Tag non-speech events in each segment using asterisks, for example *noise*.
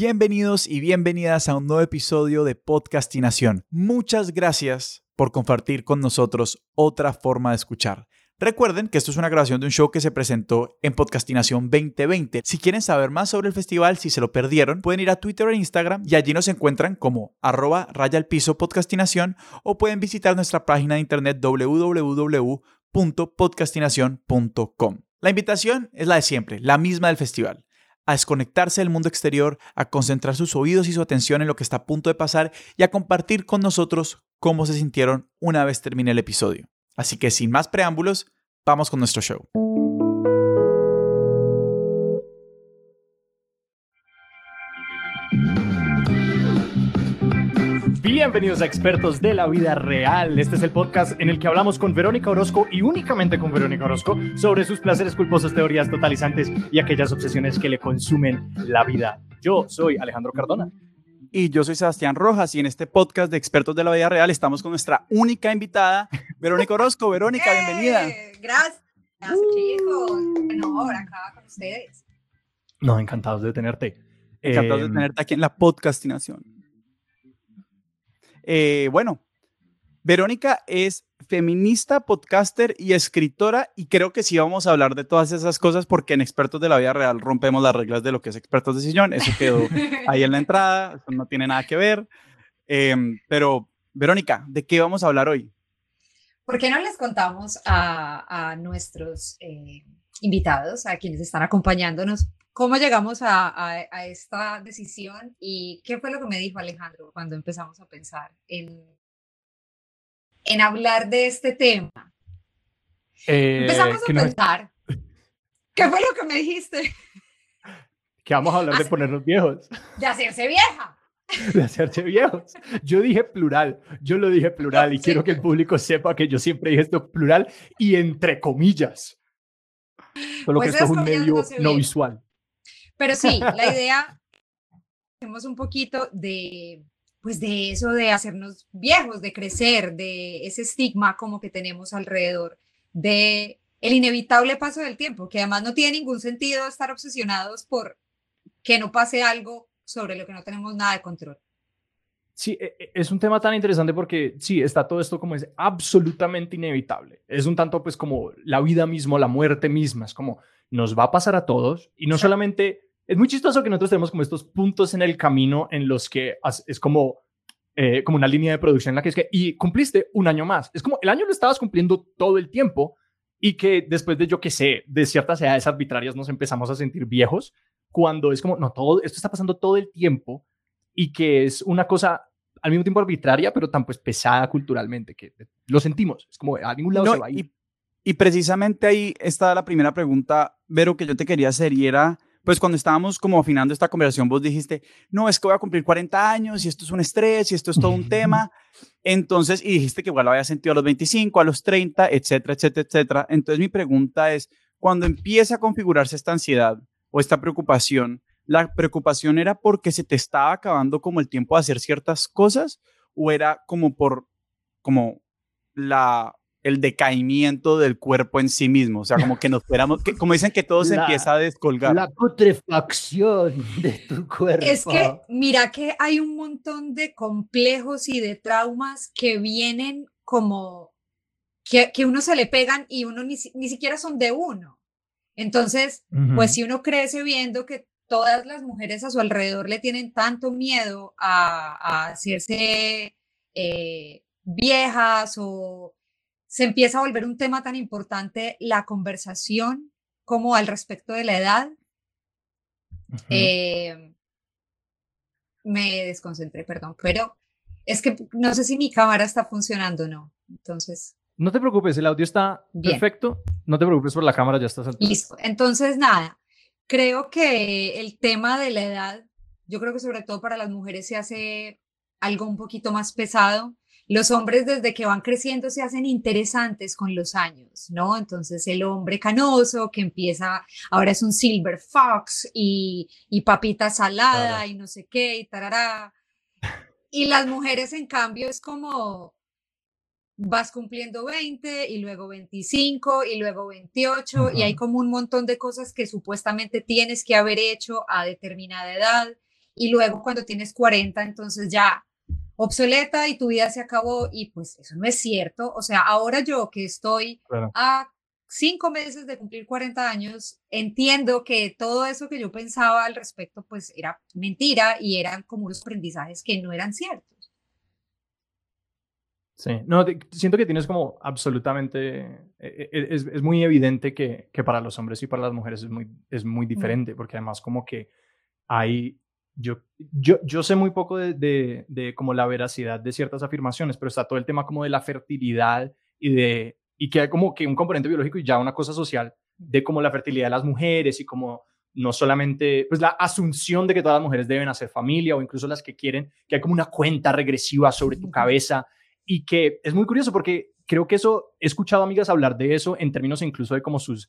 Bienvenidos y bienvenidas a un nuevo episodio de Podcastinación. Muchas gracias por compartir con nosotros otra forma de escuchar. Recuerden que esto es una grabación de un show que se presentó en Podcastinación 2020. Si quieren saber más sobre el festival, si se lo perdieron, pueden ir a Twitter e Instagram y allí nos encuentran como arroba raya al piso podcastinación o pueden visitar nuestra página de internet www.podcastinación.com. La invitación es la de siempre, la misma del festival a desconectarse del mundo exterior, a concentrar sus oídos y su atención en lo que está a punto de pasar y a compartir con nosotros cómo se sintieron una vez termine el episodio. Así que sin más preámbulos, vamos con nuestro show. Bienvenidos a Expertos de la Vida Real. Este es el podcast en el que hablamos con Verónica Orozco y únicamente con Verónica Orozco sobre sus placeres culposos, teorías totalizantes y aquellas obsesiones que le consumen la vida. Yo soy Alejandro Cardona. Y yo soy Sebastián Rojas y en este podcast de Expertos de la Vida Real estamos con nuestra única invitada, Verónica Orozco. Verónica, bienvenida. Gracias, chicos. Bueno, ahora acá con ustedes. No, encantados de tenerte. Encantados de Eh, tenerte aquí en la podcastinación. Eh, bueno, Verónica es feminista, podcaster y escritora y creo que sí vamos a hablar de todas esas cosas porque en Expertos de la Vida Real rompemos las reglas de lo que es Expertos de Sillón. Eso quedó *laughs* ahí en la entrada, eso no tiene nada que ver. Em, pero, Verónica, ¿de qué vamos a hablar hoy? ¿Por qué no les contamos a, a nuestros eh, invitados, a quienes están acompañándonos, cómo llegamos a, a- a esta decisión y qué fue lo que me dijo Alejandro cuando empezamos a pensar en, en hablar de este tema? eh, Empezamos a pensar. *laughs* ¿Qué fue lo que me dijiste? que vamos a hablar de ponernos viejos, De hacerse vieja. *laughs* de hacerse viejos. Yo dije plural, yo lo dije plural y *laughs* Sí. quiero que el público sepa que yo siempre dije esto plural y entre comillas. Solo Pues que esto es un medio no visual. Pero sí, *laughs* la idea, hacemos un poquito de, pues de eso de hacernos viejos, de crecer, de ese estigma como que tenemos alrededor, de el inevitable paso del tiempo, que además no tiene ningún sentido estar obsesionados por que no pase algo sobre lo que no tenemos nada de control. Sí, e- e- es un tema tan interesante porque sí, está todo esto como es absolutamente inevitable. Es un tanto pues como la vida mismo, la muerte misma, es como nos va a pasar a todos y no Sí. solamente, es muy chistoso que nosotros tenemos como estos puntos en el camino en los que es como, eh, como una línea de producción en la que es que, y cumpliste un año más. Es como el año lo estabas cumpliendo todo el tiempo y que después de, yo qué sé, de ciertas edades arbitrarias nos empezamos a sentir viejos cuando es como, no, todo esto está pasando todo el tiempo y que es una cosa al mismo tiempo arbitraria, pero tan pues pesada culturalmente, que lo sentimos. Es como a ningún lado No, se va a ir. y, y precisamente ahí está la primera pregunta, Vero, que yo te quería hacer y era, pues cuando estábamos como afinando esta conversación, vos dijiste, no, es que voy a cumplir 40 años y esto es un estrés y esto es todo un tema. Entonces, y dijiste que igual lo había sentido a los 25, a los 30, etcétera, etcétera, etcétera. Entonces mi pregunta es, cuando empieza a configurarse esta ansiedad o esta preocupación, ¿la preocupación era porque se te estaba acabando como el tiempo de hacer ciertas cosas o era como por, como la, el decaimiento del cuerpo en sí mismo? O sea, como que nos fuéramos, que, como dicen que todo se La- empieza a descolgar. La putrefacción de tu cuerpo. Es que mira que hay un montón de complejos y de traumas que vienen como que, que uno se le pegan y uno ni, ni siquiera son de uno. Entonces, pues si uno crece viendo que todas las mujeres a su alrededor le tienen tanto miedo a, a hacerse eh, viejas o se empieza a volver un tema tan importante la conversación como al respecto de la edad, eh, me desconcentré, perdón, pero es que no sé si mi cámara está funcionando o no. Entonces, No te preocupes, el audio está Bien. perfecto. No te preocupes por la cámara, ya estás al listo. Entonces, nada, creo que el tema de la edad, yo creo que sobre todo para las mujeres se hace algo un poquito más pesado. Los hombres desde que van creciendo se hacen interesantes con los años, ¿no? Entonces el hombre canoso que empieza, ahora es un silver fox y, y papita salada y no sé qué y tarará. Y las mujeres en cambio es como vas cumpliendo 20 y luego 25 y luego 28 y hay como un montón de cosas que supuestamente tienes que haber hecho a determinada edad y luego cuando tienes 40, entonces ya obsoleta y tu vida se acabó y pues eso no es cierto. O sea, ahora yo que estoy a cinco meses de cumplir 40 años, entiendo que todo eso que yo pensaba al respecto pues era mentira y eran como unos aprendizajes que no eran ciertos. Sí, no, siento que tienes como absolutamente, e, e, e, es, es muy evidente que, que, para los hombres y para las mujeres es muy, es muy diferente, porque además como que hay, yo, yo, yo sé muy poco de, de, de, como la veracidad de ciertas afirmaciones, pero está todo el tema como de la fertilidad y de, y que hay como que un componente biológico y ya una cosa social de como la fertilidad de las mujeres y como no solamente, pues la asunción de que todas las mujeres deben hacer familia o incluso las que quieren, que hay como una cuenta regresiva sobre tu cabeza y que es muy curioso porque creo que eso, he escuchado amigas hablar de eso en términos incluso de como sus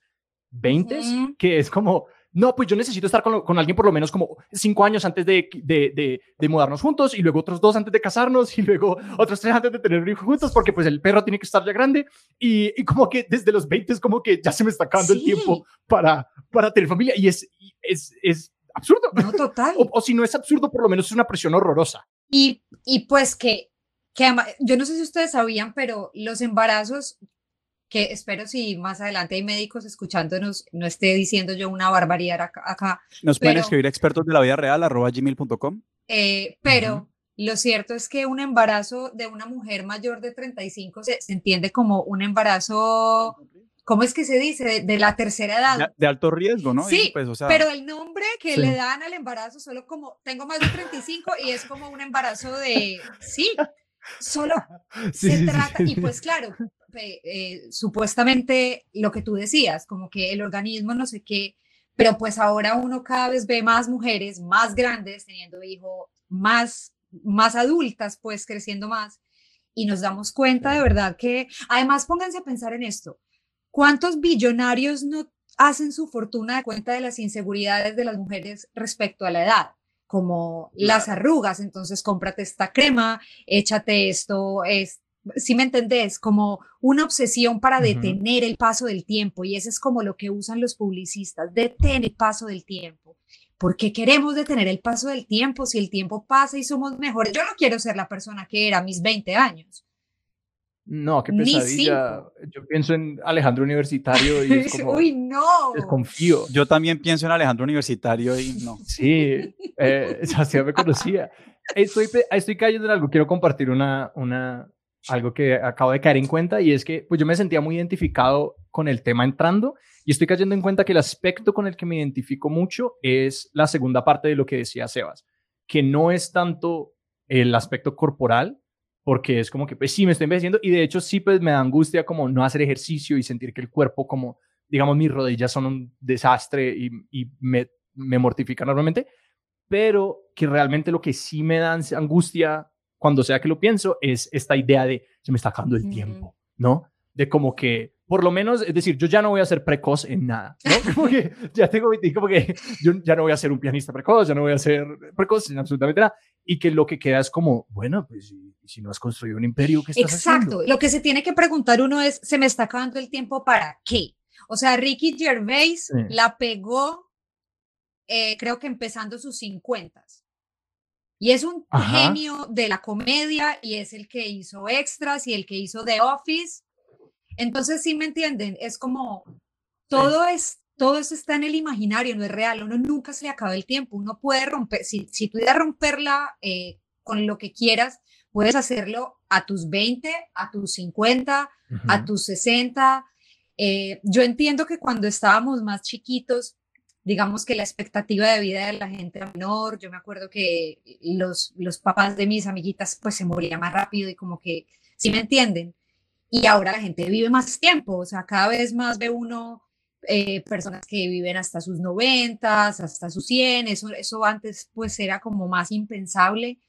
20, que es como, no, pues yo necesito estar con, con, alguien por lo menos como cinco años antes de, de, de, mudarnos juntos y luego otros dos antes de casarnos y luego otros tres antes de tener un hijo juntos porque pues el perro tiene que estar ya grande y, y como que desde los 20 es como que ya se me está acabando el tiempo para, para tener familia y es, es, es absurdo. No, total. *laughs* O, o, si no es absurdo, por lo menos es una presión horrorosa. Y, y pues que que yo no sé si ustedes sabían, pero los embarazos, que espero si más adelante hay médicos escuchándonos, no esté diciendo yo una barbaridad acá. Nos pueden escribir expertos de la vida real arroba gmail.com. Eh, pero lo cierto es que un embarazo de una mujer mayor de 35 se, se entiende como un embarazo ¿cómo es que se dice? De, la tercera edad. De, alto riesgo, ¿no? Sí, pues, pero el nombre que le dan al embarazo, solo como, tengo más de 35 y es como un embarazo de, sí, Solo *laughs* se trata, y pues *laughs* claro, eh, supuestamente lo que tú decías, como que el organismo no sé qué, pero pues ahora uno cada vez ve más mujeres más grandes teniendo hijos, más, más adultas pues creciendo más y nos damos cuenta de verdad que, además pónganse a pensar en esto, ¿cuántos billonarios no hacen su fortuna de cuenta de las inseguridades de las mujeres respecto a la edad? Como las arrugas, entonces cómprate esta crema, échate esto, es, si me entendés, como una obsesión para detener el paso del tiempo y eso es como lo que usan los publicistas, detener el paso del tiempo. ¿Por qué queremos detener el paso del tiempo si el tiempo pasa y somos mejores? Yo no quiero ser la persona que era a mis 20 años. No, qué pesadilla. Yo pienso en Alejandro *laughs* Universitario y es como... Uy, no. Desconfío. Yo también pienso en Alejandro Universitario y no. *laughs* Sí, eh, *laughs* Sebastián me conocía. Estoy, estoy cayendo en algo. Quiero compartir una, una, algo que acabo de caer en cuenta y es que pues yo me sentía muy identificado con el tema entrando y estoy cayendo en cuenta que el aspecto con el que me identifico mucho es la segunda parte de lo que decía Sebas, que no es tanto el aspecto corporal, porque es como que, pues sí, me estoy envejeciendo y de hecho sí, pues me da angustia como no hacer ejercicio y sentir que el cuerpo como, digamos, mis rodillas son un desastre y, y me, me mortifica normalmente, pero que realmente lo que sí me da angustia cuando sea que lo pienso es esta idea de se me está acabando el tiempo, ¿no? De como que, por lo menos, es decir, yo ya no voy a ser precoz en nada, ¿no? *laughs* Como que ya tengo, como que yo ya no voy a ser un pianista precoz, ya no voy a ser precoz en absolutamente nada, y que lo que queda es como, bueno, pues si no has construido un imperio, ¿qué estás Exacto. Lo que se tiene que preguntar uno es, ¿se me está acabando el tiempo para qué? O sea, Ricky Gervais la pegó, eh, creo que empezando sus 50. Y es un genio de la comedia y es el que hizo extras y el que hizo The Office. Entonces, sí me entienden, es como todo es todo eso está en el imaginario, no es real, uno nunca se le acaba el tiempo, uno puede romper, si, si tú romperla eh, con lo que quieras, Puedes hacerlo a tus 20, a tus 50, a tus 60. Eh, yo entiendo que cuando estábamos más chiquitos, digamos que la expectativa de vida de la gente era menor. Yo me acuerdo que los, los papás de mis amiguitas pues se morían más rápido y como que, ¿sí me entienden? Y ahora la gente vive más tiempo, o sea, cada vez más ve uno eh, personas que viven hasta sus 90, hasta sus 100, eso, eso antes pues era como más impensable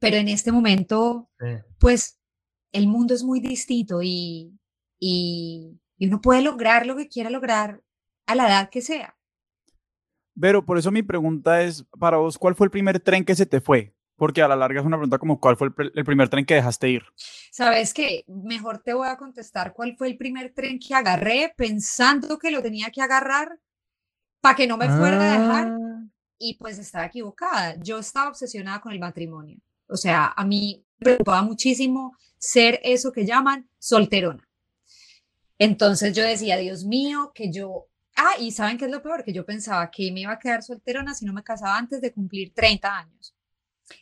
pero en este momento, pues el mundo es muy distinto y, y, uno puede lograr lo que quiera lograr a la edad que sea. Pero por eso mi pregunta es, para vos, ¿cuál fue el primer tren que se te fue? Porque a la larga es una pregunta como, ¿cuál fue el, primer tren que dejaste ir? Sabes que mejor te voy a contestar cuál fue el primer tren que agarré pensando que lo tenía que agarrar para que no me fuera a dejar. Ah. y pues estaba equivocada. Yo estaba obsesionada con el matrimonio. O sea, a mí me preocupaba muchísimo ser eso que llaman solterona. Entonces yo decía, Dios mío, que yo... Ah, y ¿saben qué es lo peor? Que yo pensaba que me iba a quedar solterona si no me casaba antes de cumplir 30 años.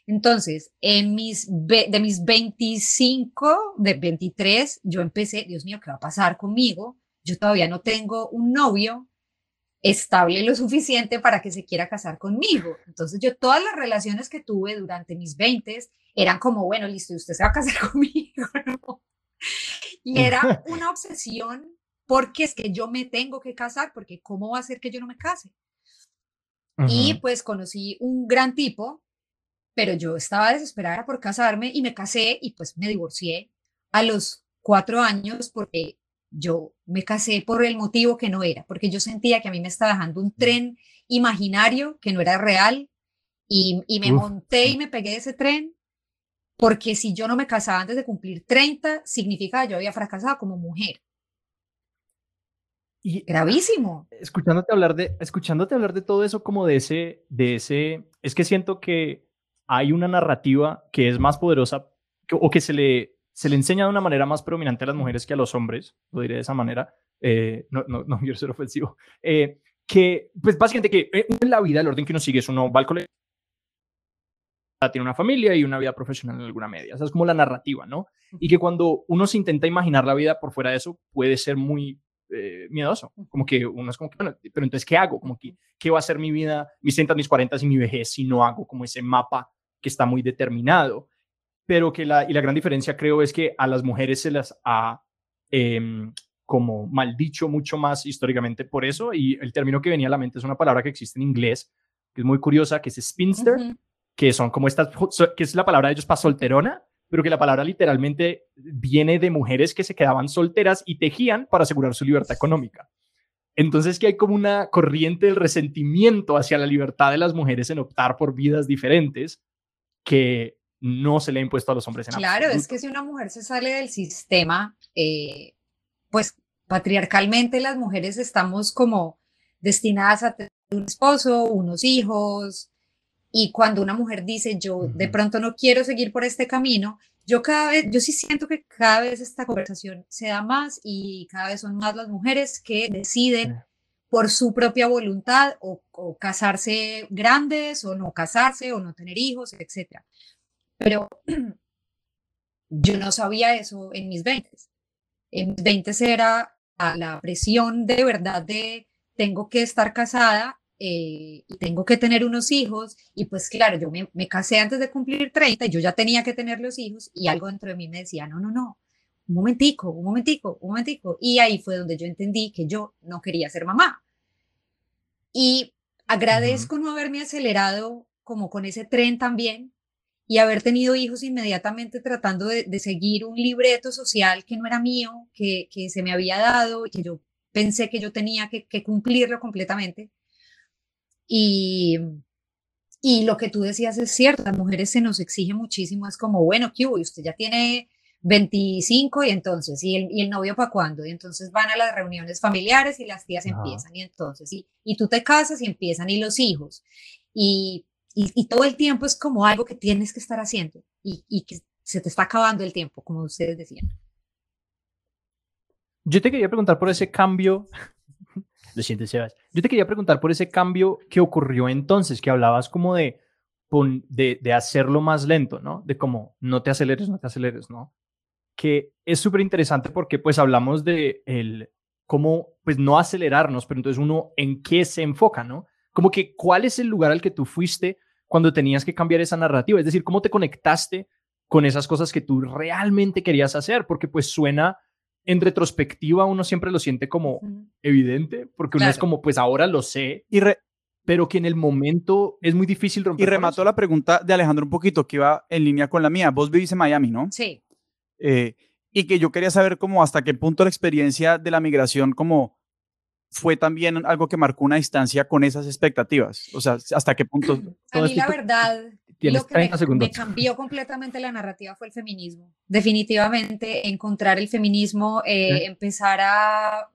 Entonces, en mis, de mis 25, de 23, yo empecé, Dios mío, ¿qué va a pasar conmigo? Yo todavía no tengo un novio estable lo suficiente para que se quiera casar conmigo. Entonces, yo todas las relaciones que tuve durante mis 20 eran como, bueno, listo, usted se va a casar *laughs* conmigo. Y era *laughs* una obsesión porque es que yo me tengo que casar, porque ¿cómo va a ser que yo no me case? Y pues conocí un gran tipo pero yo estaba desesperada por casarme y me casé y pues me divorcié a los cuatro años porque yo me casé por el motivo que no era, porque yo sentía que a mí me estaba dejando un tren imaginario que no era real y, me monté y me pegué de ese tren porque si yo no me casaba antes de cumplir 30, significa que yo había fracasado como mujer. Y gravísimo. Escuchándote hablar de, escuchándote hablar de todo eso, como de ese, de ese, es que siento que hay una narrativa que es más poderosa o que se le, se le enseña de una manera más predominante a las mujeres que a los hombres, lo diré de esa manera, eh, no, no, no *laughs* quiero ser ofensivo, eh, que pues básicamente que eh, en la vida el orden que uno sigue es uno va al colegio, tiene una familia y una vida profesional en alguna media, esa es como la narrativa, ¿no? Y que cuando uno se intenta imaginar la vida por fuera de eso puede ser muy miedoso. Como que uno es como que, bueno, pero entonces, ¿qué hago? Como que, ¿qué va a ser mi vida, mis 30, mis 40 y mi vejez si no hago como ese mapa que está muy determinado, pero que la, y la gran diferencia creo es que a las mujeres se las ha eh, como maldicho mucho más históricamente por eso, y el término que venía a la mente es una palabra que existe en inglés, que es muy curiosa, que es spinster, que son como estas, que es la palabra de ellos para solterona, pero que la palabra literalmente viene de mujeres que se quedaban solteras y tejían para asegurar su libertad económica. Entonces que hay como una corriente del resentimiento hacia la libertad de las mujeres en optar por vidas diferentes, que no se le ha impuesto a los hombres en Claro, es que si una mujer se sale del sistema, eh, pues patriarcalmente las mujeres estamos como destinadas a tener un esposo, unos hijos, y cuando una mujer dice, yo de pronto no quiero seguir por este camino, yo cada vez, yo sí siento que cada vez esta conversación se da más y cada vez son más las mujeres que deciden por su propia voluntad o, casarse grandes o no casarse o no tener hijos, etc. Pero *clears throat* yo no sabía eso en mis 20. En mis 20 era la presión de verdad de tengo que estar casada eh, y tengo que tener unos hijos y pues claro, yo me, me, casé antes de cumplir 30 y yo ya tenía que tener los hijos y algo dentro de mí me decía, no, no, no, un momentico, un momentico, un momentico. Y ahí fue donde yo entendí que yo no quería ser mamá. Y agradezco no haberme acelerado como con ese tren también y haber tenido hijos inmediatamente tratando de, seguir un libreto social que no era mío, que, que, se me había dado y que yo pensé que yo tenía que, que cumplirlo completamente. Y, y lo que tú decías es cierto, las mujeres se nos exige muchísimo, es como, bueno, ¿qué hubo? Usted ya tiene 25 y entonces, ¿y el, y el novio para cuándo? Y entonces van a las reuniones familiares y las tías empiezan y entonces, y, y tú te casas y empiezan y los hijos. Y, y, todo el tiempo es como algo que tienes que estar haciendo y, y que se te está acabando el tiempo, como ustedes decían. Yo te quería preguntar por ese cambio. *laughs* Lo siento, Sebas. Yo te quería preguntar por ese cambio que ocurrió entonces, que hablabas como de, de, de hacerlo más lento, ¿no? De como no te aceleres, no te aceleres, ¿no? Que es súper interesante porque pues hablamos de el cómo pues no acelerarnos, pero entonces uno en qué se enfoca, ¿no? Como que cuál es el lugar al que tú fuiste cuando tenías que cambiar esa narrativa, es decir, cómo te conectaste con esas cosas que tú realmente querías hacer, porque pues suena en retrospectiva uno siempre lo siente como evidente, porque uno es como pues ahora lo sé, y pero que en el momento es muy difícil romper. Y remató la pregunta de Alejandro un poquito, que iba en línea con la mía. Vos vivís en Miami, ¿no? Sí. Eh, y que yo quería saber cómo hasta qué punto la experiencia de la migración como fue también algo que marcó una distancia con esas expectativas. O sea, hasta qué punto... *clears throat* A mí la verdad, lo que me, cambió completamente la narrativa fue el feminismo. Definitivamente encontrar el feminismo, eh, empezar a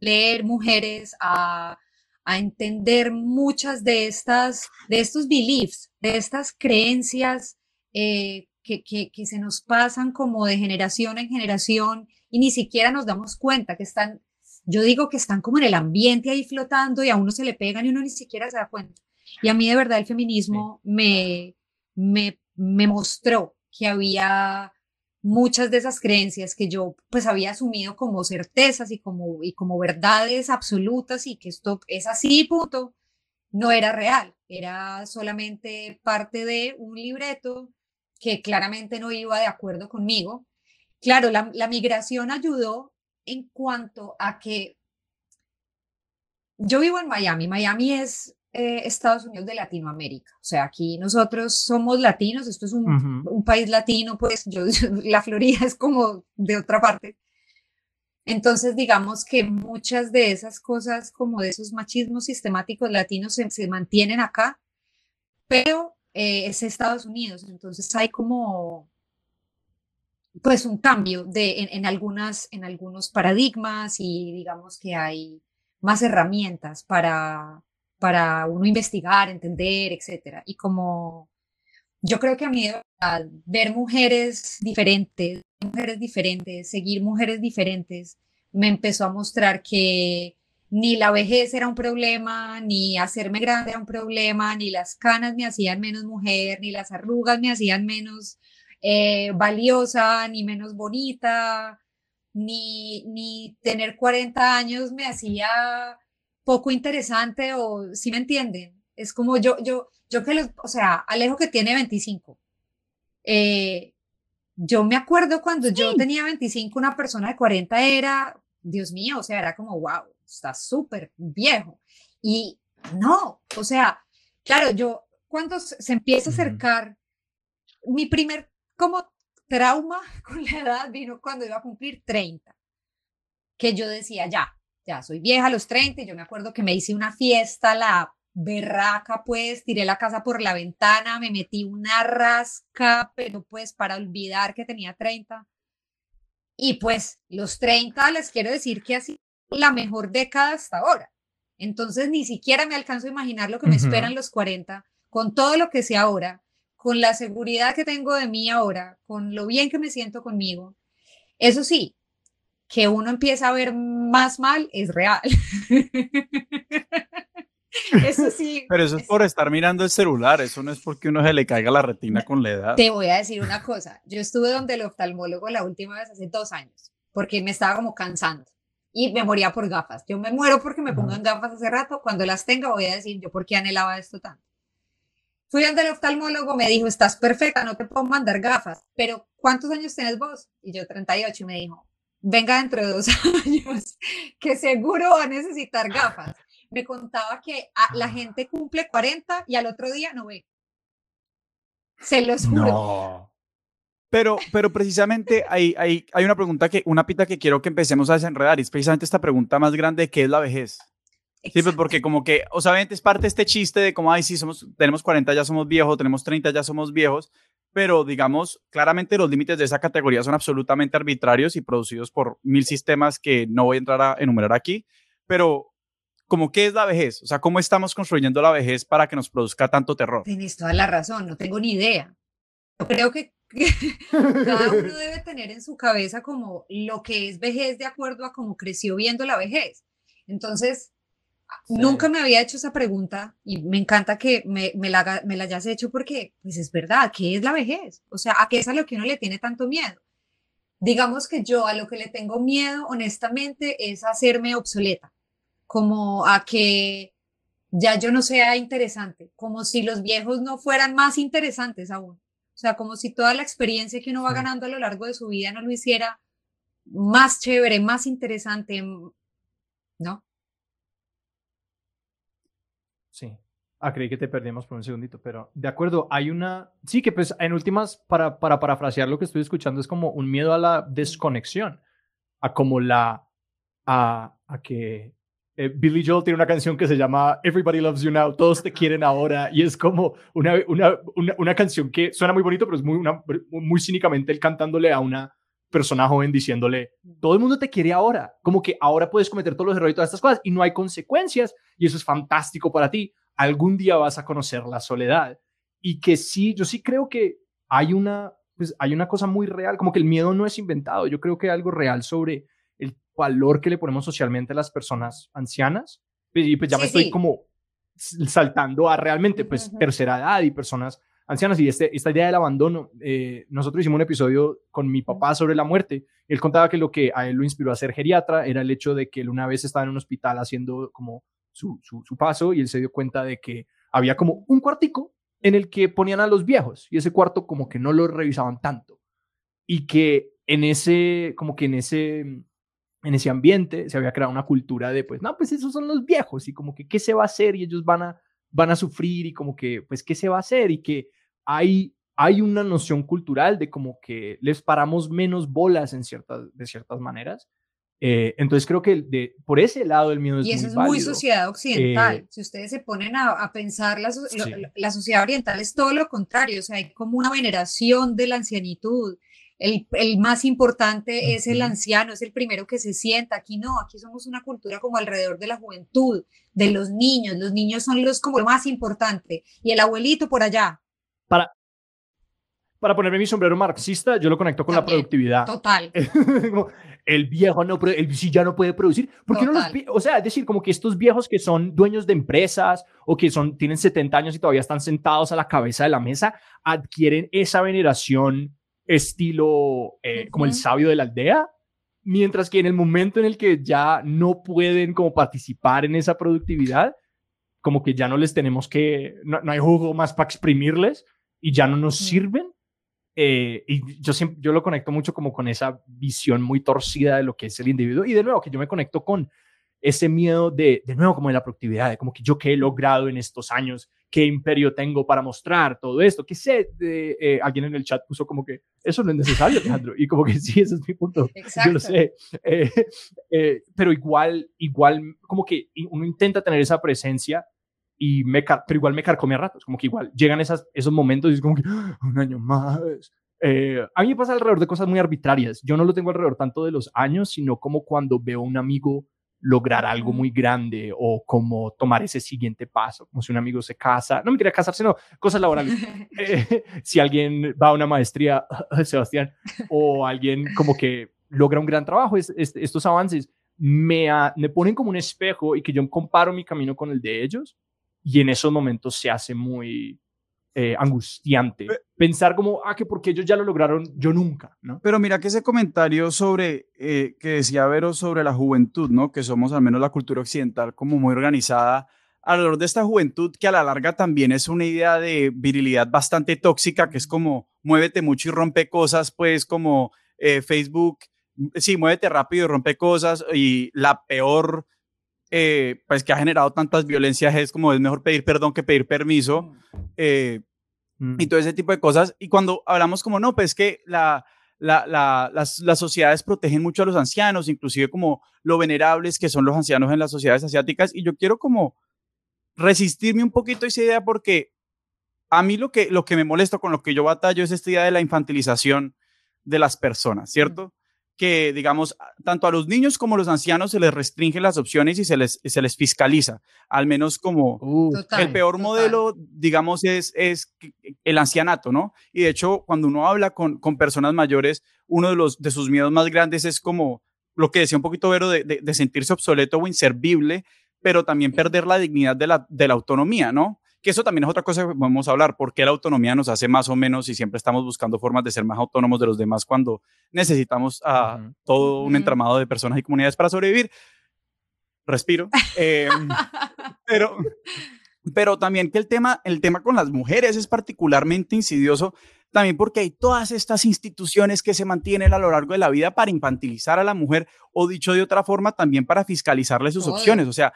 leer mujeres, a, a entender muchas de estas, de estos beliefs, de estas creencias eh, que, que, que se nos pasan como de generación en generación y ni siquiera nos damos cuenta que están, yo digo que están como en el ambiente ahí flotando y a uno se le pegan y uno ni siquiera se da cuenta. Y a mí de verdad el feminismo me, me, me mostró que había muchas de esas creencias que yo pues había asumido como certezas y como, y como verdades absolutas y que esto es así, punto, no era real, era solamente parte de un libreto que claramente no iba de acuerdo conmigo. Claro, la, la migración ayudó en cuanto a que yo vivo en Miami, Miami es eh, Estados Unidos de Latinoamérica. O sea, aquí nosotros somos latinos, esto es un, un país latino, pues yo, la Florida es como de otra parte. Entonces, digamos que muchas de esas cosas, como de esos machismos sistemáticos latinos, se, se mantienen acá, pero eh, es Estados Unidos. Entonces hay como, pues, un cambio de, en, en, algunas, en algunos paradigmas y digamos que hay más herramientas para, para uno investigar, entender, etcétera. Y como yo creo que a mí ver mujeres diferentes, mujeres diferentes, seguir mujeres diferentes, me empezó a mostrar que ni la vejez era un problema, ni hacerme grande era un problema, ni las canas me hacían menos mujer, ni las arrugas me hacían menos eh, valiosa, ni menos bonita, ni, ni tener 40 años me hacía poco interesante o si me entienden. Es como yo, yo, yo que los, o sea, Alejo que tiene 25. Eh, yo me acuerdo cuando yo tenía 25, una persona de 40 era, Dios mío, o sea, era como, wow, está súper viejo. Y no, o sea, claro, yo cuando se empieza a acercar, mi primer como trauma *laughs* con la edad vino cuando iba a cumplir 30, que yo decía, ya, ya soy vieja a los 30 y yo me acuerdo que me hice una fiesta, la berraca, pues tiré la casa por la ventana, me metí una rasca, pero pues para olvidar que tenía 30. Y pues los 30 les quiero decir que sido la mejor década hasta ahora. Entonces ni siquiera me alcanzo a imaginar lo que me esperan los 40, con todo lo que sé ahora, con la seguridad que tengo de mí ahora, con lo bien que me siento conmigo. Eso sí, que uno empieza a ver más mal es real. *laughs* eso sí. Pero eso es, por estar mirando el celular, eso no es porque uno se le caiga la retina con la edad. Te voy a decir una cosa, yo estuve donde el oftalmólogo la última vez hace dos años, porque me estaba como cansando y me moría por gafas. Yo me muero porque me pongo en gafas hace rato, cuando las tenga voy a decir yo por qué anhelaba esto tanto. Fui donde el oftalmólogo, me dijo, estás perfecta, no te puedo mandar gafas, pero ¿cuántos años tienes vos? Y yo 38 y me dijo, venga dentro de dos *laughs* años, que seguro va a necesitar gafas. Me contaba que la ah. gente cumple 40 y al otro día no ve. Se los juro. No. Pero, pero precisamente hay, hay, hay una pregunta que, una pita que quiero que empecemos a desenredar y es precisamente esta pregunta más grande ¿qué es la vejez? Sí, pues porque como que, o sea, es parte de este chiste de como, ay, sí, somos, tenemos 40, ya somos viejos, tenemos 30, ya somos viejos, pero digamos, claramente los límites de esa categoría son absolutamente arbitrarios y producidos por mil sistemas que no voy a entrar a enumerar aquí, pero como qué es la vejez, o sea, cómo estamos construyendo la vejez para que nos produzca tanto terror. Tienes toda la razón, no tengo ni idea. Yo creo que cada *laughs* uno debe tener en su cabeza como lo que es vejez de acuerdo a cómo creció viendo la vejez. Entonces, Nunca me había hecho esa pregunta y me encanta que me, me, la, me la hayas hecho porque, pues es verdad, ¿qué es la vejez? O sea, ¿a qué es a lo que uno le tiene tanto miedo? Digamos que yo a lo que le tengo miedo, honestamente, es hacerme obsoleta, como a que ya yo no sea interesante, como si los viejos no fueran más interesantes aún. O sea, como si toda la experiencia que uno va ganando a lo largo de su vida no lo hiciera más chévere, más interesante, ¿no? Sí. Ah, creí que te perdimos por un segundito, pero de acuerdo, hay una... Sí, que pues en últimas, para, para parafrasear lo que estoy escuchando, es como un miedo a la desconexión, a como la... a, a que eh, Billy Joel tiene una canción que se llama Everybody Loves You Now, todos te quieren ahora, y es como una, una, una, una canción que suena muy bonito, pero es muy, una, muy cínicamente él cantándole a una persona joven diciéndole, todo el mundo te quiere ahora, como que ahora puedes cometer todos los errores y todas estas cosas y no hay consecuencias y eso es fantástico para ti. Algún día vas a conocer la soledad y que sí, yo sí creo que hay una, pues hay una cosa muy real, como que el miedo no es inventado, yo creo que hay algo real sobre valor que le ponemos socialmente a las personas ancianas. Y pues ya me estoy como saltando a realmente pues tercera edad y personas ancianas. Y este, esta idea del abandono. Eh, nosotros hicimos un episodio con mi papá sobre la muerte. Él contaba que lo que a él lo inspiró a ser geriatra era el hecho de que él una vez estaba en un hospital haciendo como su, su, paso y él se dio cuenta de que había como un cuartico en el que ponían a los viejos y ese cuarto como que no lo revisaban tanto. Y que en ese como que en ese en ese ambiente se había creado una cultura de pues no pues esos son los viejos y como que qué se va a hacer y ellos van a van a sufrir y como que pues qué se va a hacer y que hay, hay una noción cultural de como que les paramos menos bolas en ciertas, de ciertas maneras. Eh, entonces creo que de, por ese lado el miedo es y eso muy es muy sociedad occidental. Eh, si ustedes se ponen a, pensar, la, la, sociedad oriental es todo lo contrario. O sea, hay como una veneración de la ancianitud. El, el más importante es el anciano, es el primero que se sienta. Aquí no, aquí somos una cultura como alrededor de la juventud, de los niños. Los niños son los como lo más importante. Y el abuelito por allá, para, para ponerme mi sombrero marxista, yo lo conecto con la productividad. Total. *laughs* el viejo no, el, si ya no puede producir, porque no los, o sea, es decir, como que estos viejos que son dueños de empresas o que son tienen 70 años y todavía están sentados a la cabeza de la mesa, adquieren esa veneración estilo eh, como el sabio de la aldea, mientras que en el momento en el que ya no pueden como participar en esa productividad, como que ya no les tenemos que, no hay jugo más para exprimirles, y ya no nos sirven. Eh, y yo, siempre, yo lo conecto mucho como con esa visión muy torcida de lo que es el individuo. Y de nuevo, que yo me conecto con ese miedo de, de nuevo, como de la productividad, de como que yo qué he logrado en estos años, qué imperio tengo para mostrar todo esto, qué sé, de, eh, alguien en el chat puso como que eso no es necesario, Alejandro, y como que sí, ese es mi punto, yo lo sé, eh, pero igual, igual, como que uno intenta tener esa presencia y me, pero igual me carcome a ratos, como que igual llegan esas, esos momentos y es como que ah, un año más. Eh, a mí me pasa alrededor de cosas muy arbitrarias. Yo no lo tengo alrededor tanto de los años, sino como cuando veo a un amigo lograr algo muy grande o como tomar ese siguiente paso, como si un amigo se casa, no me quería casarse, no, cosas laborales. *laughs* Eh, si alguien va a una maestría, *laughs* Sebastián, o alguien como que logra un gran trabajo, estos avances me, me ponen como un espejo y que yo comparo mi camino con el de ellos y en esos momentos se hace muy eh, angustiante pensar como, ah, que porque ellos ya lo lograron, yo nunca, ¿no? Pero mira que ese comentario sobre, eh, que decía Vero sobre la juventud, ¿no? Que somos al menos la cultura occidental como muy organizada alrededor de esta juventud que a la larga también es una idea de virilidad bastante tóxica, que es como muévete mucho y rompe cosas, pues como eh, Facebook, sí, muévete rápido y rompe cosas y la peor eh, pues que ha generado tantas violencias es como es mejor pedir perdón que pedir permiso eh, y todo ese tipo de cosas. Y cuando hablamos como no, pues que la, la, la, las, las, sociedades protegen mucho a los ancianos, inclusive como lo venerables que son los ancianos en las sociedades asiáticas. Y yo quiero como resistirme un poquito a esa idea porque a mí lo que, lo que me molesta con lo que yo batallo es esta idea de la infantilización de las personas, ¿cierto? Que, digamos, tanto a los niños como a los ancianos se les restringen las opciones y se les, se les fiscaliza, al menos como uh, el peor modelo, digamos, es, es el ancianato, ¿no? Y de hecho, cuando uno habla con, con personas mayores, uno de, los, de sus miedos más grandes es como lo que decía un poquito Vero, de, de, sentirse obsoleto o inservible, pero también perder la dignidad de la, de la autonomía, ¿no? Que eso también es otra cosa que vamos a hablar, porque la autonomía nos hace más o menos y siempre estamos buscando formas de ser más autónomos de los demás cuando necesitamos a todo un entramado de personas y comunidades para sobrevivir. Respiro. Em, *laughs* pero, pero también que el tema, el tema con las mujeres es particularmente insidioso, también porque hay todas estas instituciones que se mantienen a lo largo de la vida para infantilizar a la mujer o dicho de otra forma, también para fiscalizarle sus opciones. O sea,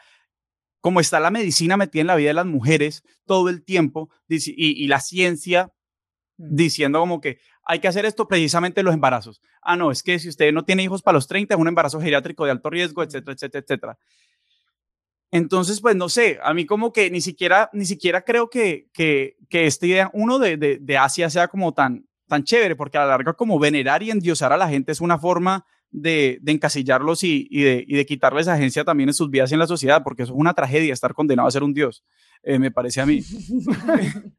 como está la medicina metida en la vida de las mujeres todo el tiempo y, la ciencia mm. diciendo como que hay que hacer esto precisamente los embarazos. Ah, no, es que si usted no tiene hijos para los 30, es un embarazo geriátrico de alto riesgo, etcétera, etcétera, etcétera. Entonces, pues no sé, a mí como que ni siquiera, ni siquiera creo que, que, que esta idea, uno de, de, Asia sea como tan, tan chévere, porque a la larga como venerar y endiosar a la gente es una forma de, encasillarlos y, de, y, de, quitarles agencia también en sus vidas y en la sociedad, porque eso es una tragedia estar condenado a ser un dios, eh, me parece a mí. *laughs*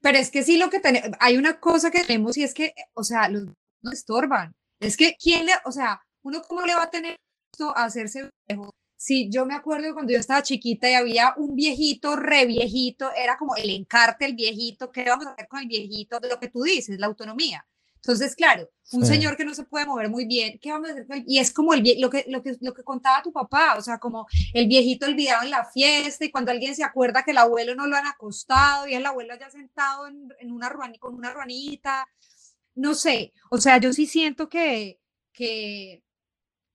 Pero es que sí lo que tenemos, hay una cosa que tenemos y es que, o sea, los nos estorban. Es que, ¿quién le, o sea, uno cómo le va a tener esto a hacerse viejo? Sí, yo me acuerdo cuando yo estaba chiquita y había un viejito, re viejito, era como el encarte, el viejito, ¿qué vamos a hacer con el viejito? De lo que tú dices, la autonomía. Entonces, claro, un señor que no se puede mover muy bien, ¿qué vamos a hacer con? Y es como el, lo, que, lo, que, lo que contaba tu papá, o sea, como el viejito olvidado en la fiesta y cuando alguien se acuerda que el abuelo no lo han acostado y el abuelo ya sentado en, en una ruanita, con una ruanita, no sé, o sea, yo sí siento que, que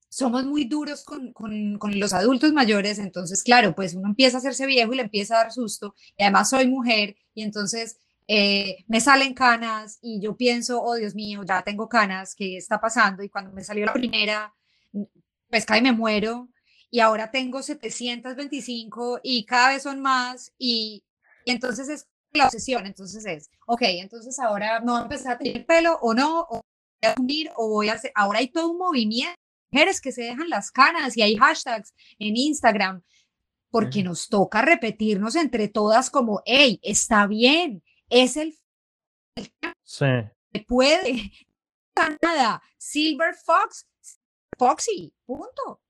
somos muy duros con, los adultos mayores, entonces, claro, pues uno empieza a hacerse viejo y le empieza a dar susto, y además soy mujer, y entonces eh, me salen canas y yo pienso, oh Dios mío, ya tengo canas, ¿qué está pasando? Y cuando me salió la primera, pues cae me muero, y ahora tengo 725 y cada vez son más, y, y entonces es la obsesión, entonces es, ok, entonces ahora no voy a empezar a tener pelo o no, o voy a asumir, o voy a hacer, ahora hay todo un movimiento mujeres que se dejan las canas y hay hashtags en Instagram, porque nos toca repetirnos entre todas como, hey, está bien, es el... Sí. Puede, *laughs* nada, Silver Fox, Foxy, punto.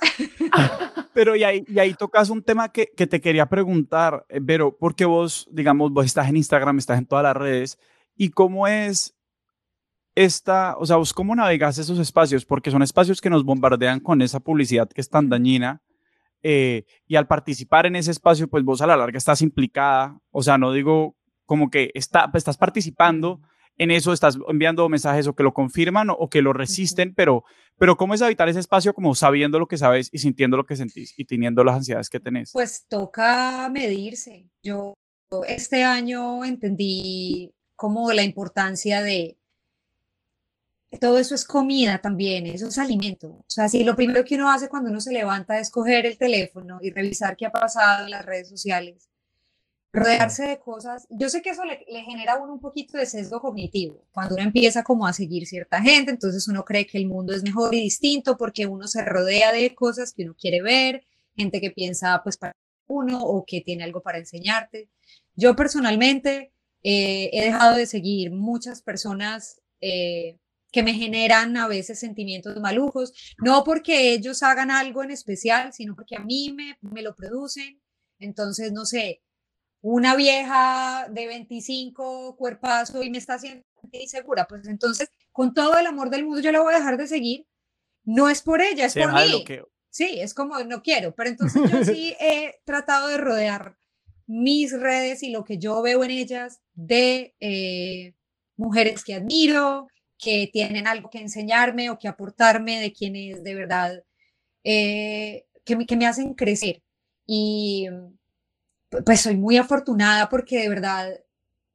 *laughs* Pero y ahí, y ahí tocas un tema que, que te quería preguntar, eh, pero porque vos, digamos, vos estás en Instagram, estás en todas las redes, ¿y cómo es esta, o sea, vos cómo navegas esos espacios? Porque son espacios que nos bombardean con esa publicidad que es tan dañina. Eh, y al participar en ese espacio, pues vos a la larga estás implicada, o sea, no digo como que está, pues, estás participando en eso, estás enviando mensajes o que lo confirman o, que lo resisten, pero, pero ¿cómo es habitar ese espacio como sabiendo lo que sabes y sintiendo lo que sentís y teniendo las ansiedades que tenés? Pues toca medirse. Yo este año entendí como la importancia de todo eso es comida también, eso es alimento. O sea, si lo primero que uno hace cuando uno se levanta es coger el teléfono y revisar qué ha pasado en las redes sociales, rodearse de cosas, yo sé que eso le, genera a uno un poquito de sesgo cognitivo, cuando uno empieza como a seguir cierta gente, entonces uno cree que el mundo es mejor y distinto porque uno se rodea de cosas que uno quiere ver, gente que piensa pues para uno o que tiene algo para enseñarte. Yo personalmente eh, he dejado de seguir muchas personas eh, que me generan a veces sentimientos malujos, no porque ellos hagan algo en especial, sino porque a mí me, me lo producen. Entonces, no sé, una vieja de 25 cuerpazo y me está haciendo insegura, pues entonces, con todo el amor del mundo, yo la voy a dejar de seguir. No es por ella, es por mí. Sí, es como no quiero, pero entonces yo *laughs* sí he tratado de rodear mis redes y lo que yo veo en ellas de eh, mujeres que admiro, que tienen algo que enseñarme o que aportarme, de quienes de verdad eh, que, me, que me hacen crecer. Y pues soy muy afortunada porque de verdad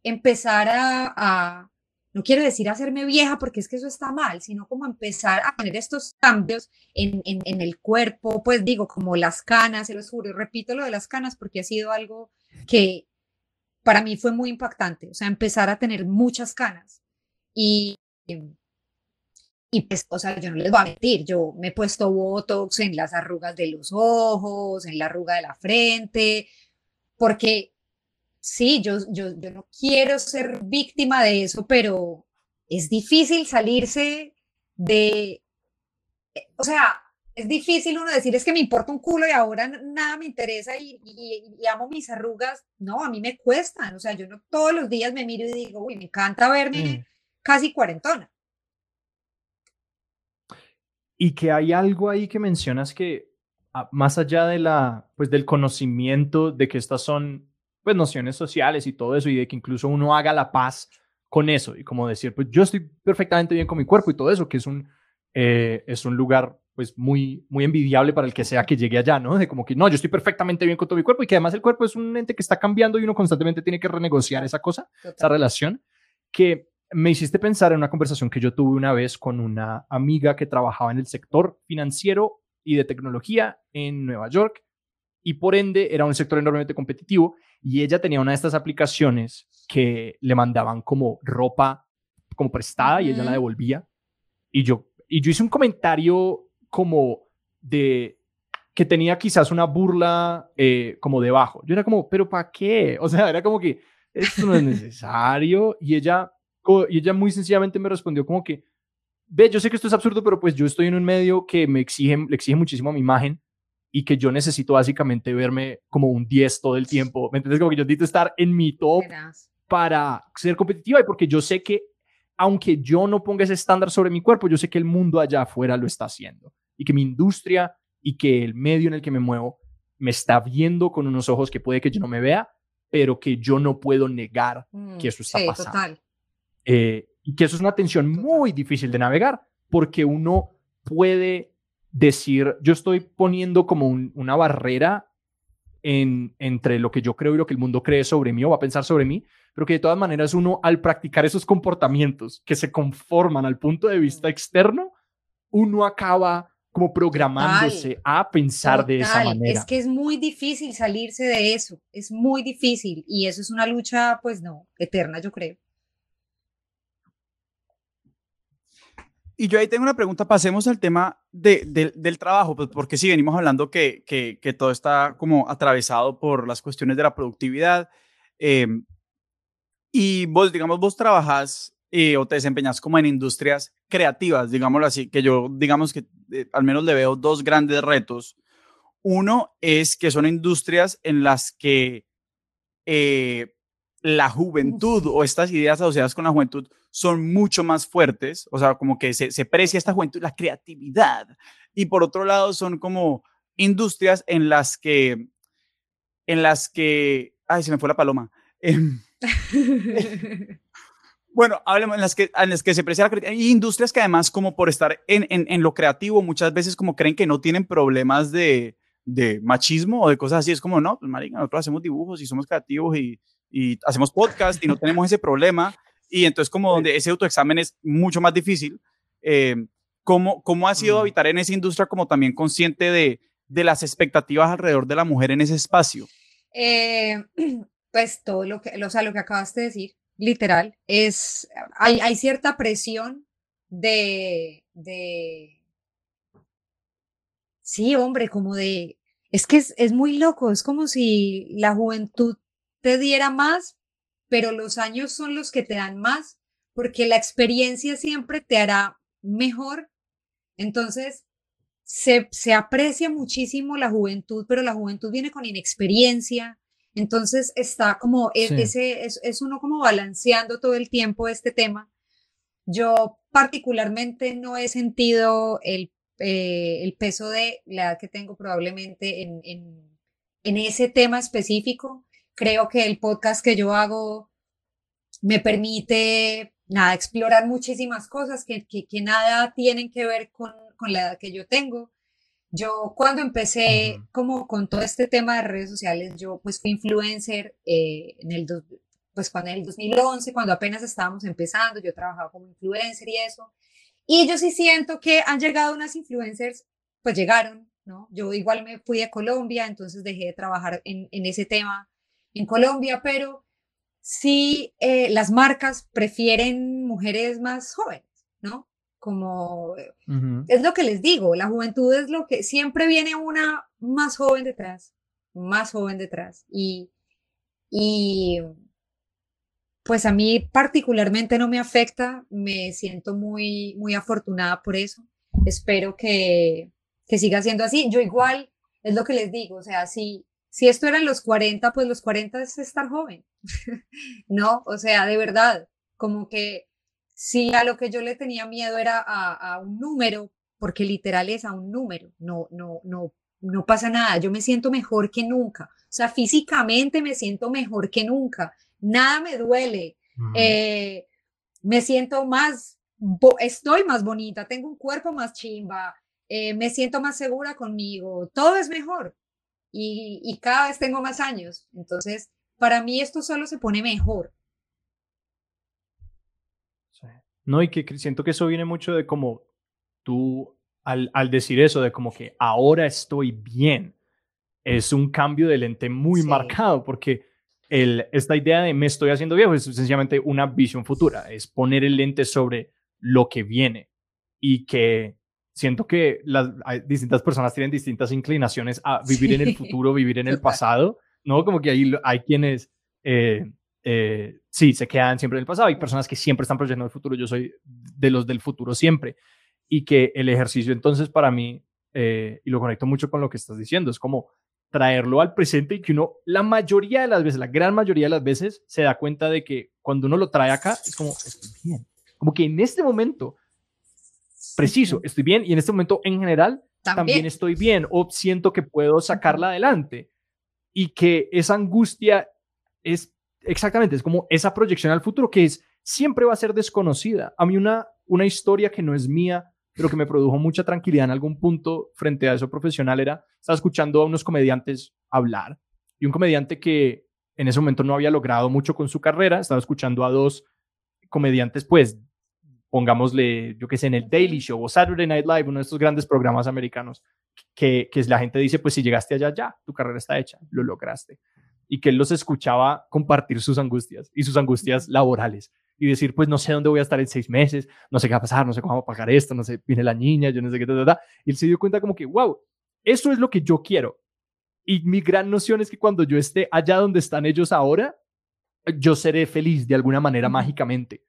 empezar a, no quiero decir hacerme vieja porque es que eso está mal, sino como empezar a tener estos cambios en, en, el cuerpo, pues digo, como las canas, se los juro, repito lo de las canas porque ha sido algo que para mí fue muy impactante, o sea, empezar a tener muchas canas. Y, y pues, o sea, yo no les voy a mentir, yo me he puesto Botox en las arrugas de los ojos, en la arruga de la frente, porque sí, yo, yo, yo no quiero ser víctima de eso, pero es difícil salirse de, eh, o sea, es difícil uno decir es que me importa un culo y ahora nada me interesa y, y, amo mis arrugas. No, a mí me cuestan. O sea, yo no todos los días me miro y digo, uy, me encanta verme. Mm casi cuarentona. Y que hay algo ahí que mencionas que más allá de la, pues del conocimiento de que estas son pues nociones sociales y todo eso y de que incluso uno haga la paz con eso y como decir, pues yo estoy perfectamente bien con mi cuerpo y todo eso, que es un, eh, es un lugar pues muy, muy envidiable para el que sea que llegue allá, ¿no? De como que no, yo estoy perfectamente bien con todo mi cuerpo y que además el cuerpo es un ente que está cambiando y uno constantemente tiene que renegociar esa cosa, esa relación, que me hiciste pensar en una conversación que yo tuve una vez con una amiga que trabajaba en el sector financiero y de tecnología en Nueva York y por ende era un sector enormemente competitivo Y ella tenía una de estas aplicaciones que le mandaban como ropa como prestada y ella la devolvía. Y yo, y yo hice un comentario como de que tenía quizás una burla eh, como debajo. Yo era como, pero ¿para qué? O sea, era como que esto no es necesario. Y ella, y ella muy sencillamente me respondió como que, ve, yo sé que esto es absurdo, pero pues yo estoy en un medio que me exige, le exige muchísimo a mi imagen y que yo necesito básicamente verme como un 10 todo el tiempo. ¿Me entiendes? Como que yo necesito estar en mi top para ser competitiva y porque yo sé que aunque yo no ponga ese estándar sobre mi cuerpo, yo sé que el mundo allá afuera lo está haciendo y que mi industria y que el medio en el que me muevo me está viendo con unos ojos que puede que yo no me vea, pero que yo no puedo negar mm, que eso está pasando. Total. Eh, y que eso es una tensión muy difícil de navegar porque uno puede decir, yo estoy poniendo como una barrera en, entre lo que yo creo y lo que el mundo cree sobre mí o va a pensar sobre mí, pero que de todas maneras uno al practicar esos comportamientos que se conforman al punto de vista mm. externo, uno acaba como programándose a pensar de esa manera. Es que es muy difícil salirse de eso, es muy difícil y eso es una lucha, pues no, eterna, yo creo. Y yo ahí tengo una pregunta, pasemos al tema del trabajo, pues porque sí, venimos hablando que, que, todo está como atravesado por las cuestiones de la productividad. Em, y vos, digamos, vos trabajas eh, o te desempeñas como en industrias creativas, digámoslo así, que yo, digamos que eh, al menos le veo dos grandes retos. Uno es que son industrias en las que eh, la juventud o estas ideas asociadas con la juventud son mucho más fuertes, o sea, como que se, se precia esta juventud, la creatividad. Y por otro lado, son como industrias en las que, en las que, ay, se me fue la paloma. Em, *laughs* bueno, hablemos en las que, en las que se precia la creatividad. Y industrias que además, como por estar en, en, en lo creativo, muchas veces como creen que no tienen problemas de, de machismo o de cosas así. Es como, no, pues marica, nosotros hacemos dibujos y somos creativos y, y hacemos podcast y no tenemos ese problema. Y entonces como donde ese autoexamen es mucho más difícil, eh, ¿cómo, ¿cómo ha sido mm. habitar en esa industria como también consciente de, de las expectativas alrededor de la mujer en ese espacio? Eh, *clears throat* pues todo lo que, o sea, lo que acabaste de decir, literal, es, hay, hay cierta presión de, de, sí, hombre, como de, es que es, es muy loco, es como si la juventud te diera más, pero los años son los que te dan más, porque la experiencia siempre te hará mejor. Entonces, se, se aprecia muchísimo la juventud, pero la juventud viene con inexperiencia. Entonces, está como, e, ese, es, uno como balanceando todo el tiempo este tema. Yo particularmente no he sentido el, eh, el peso de la edad que tengo probablemente en, en, en ese tema específico creo que el podcast que yo hago me permite, nada, explorar muchísimas cosas que, que, nada tienen que ver con, con, la edad que yo tengo. Yo cuando empecé como con todo este tema de redes sociales, yo pues fui influencer eh, en el pues cuando en el 2011, cuando apenas estábamos empezando, yo trabajaba como influencer y eso. Y yo sí siento que han llegado unas influencers, pues llegaron, ¿no? Yo igual me fui a Colombia, entonces dejé de trabajar en, en ese tema en Colombia, pero sí eh, las marcas prefieren mujeres más jóvenes, ¿no? Como es lo que les digo, la juventud es lo que siempre viene una más joven detrás, más joven detrás. Y, y pues a mí particularmente no me afecta, me siento muy, muy afortunada por eso. Espero que, que siga siendo así. Yo igual, es lo que les digo, o sea, si, si esto eran los 40, pues los 40 es estar joven, *laughs* ¿no? O sea, de verdad, como que si a lo que yo le tenía miedo era a, un número, porque literal es a un número, no, no, no, no pasa nada, yo me siento mejor que nunca, o sea, físicamente me siento mejor que nunca, nada me duele, eh, me siento más, estoy más bonita, tengo un cuerpo más chimba, eh, me siento más segura conmigo, todo es mejor, y, cada vez tengo más años. Entonces, para mí esto solo se pone mejor. No, y que siento que eso viene mucho de como tú, al, al, decir eso, de como que ahora estoy bien, es un cambio de lente muy marcado, porque el, esta idea de me estoy haciendo viejo es sencillamente una visión futura, es poner el lente sobre lo que viene y que siento que las distintas personas tienen distintas inclinaciones a vivir en el futuro, vivir en el pasado, ¿no? Como que hay, hay quienes, eh, eh, sí, se quedan siempre en el pasado, hay personas que siempre están proyectando el futuro, yo soy de los del futuro siempre, y que el ejercicio entonces para mí, eh, y lo conecto mucho con lo que estás diciendo, es como traerlo al presente y que uno, la mayoría de las veces, la gran mayoría de las veces, se da cuenta de que cuando uno lo trae acá, es como, estoy bien. Como que en este momento, preciso, estoy bien y en este momento en general también, estoy bien o siento que puedo sacarla adelante y que esa angustia es exactamente, es como esa proyección al futuro que es siempre va a ser desconocida. A mí una, una historia que no es mía, pero que me produjo mucha tranquilidad en algún punto frente a eso profesional era, estaba escuchando a unos comediantes hablar y un comediante que en ese momento no había logrado mucho con su carrera, estaba escuchando a dos comediantes, pues, pongámosle, yo qué sé, en el Daily Show o Saturday Night Live, uno de estos grandes programas americanos, que, que la gente dice, pues si llegaste allá, ya, tu carrera está hecha, lo lograste. Y que él los escuchaba compartir sus angustias y sus angustias laborales y decir, pues no sé dónde voy a estar en seis meses, no sé qué va a pasar, no sé cómo va a pagar esto, no sé, viene la niña, yo no sé qué, ta, Y él se dio cuenta como que, wow, eso es lo que yo quiero. Y mi gran noción es que cuando yo esté allá donde están ellos ahora, yo seré feliz de alguna manera mágicamente.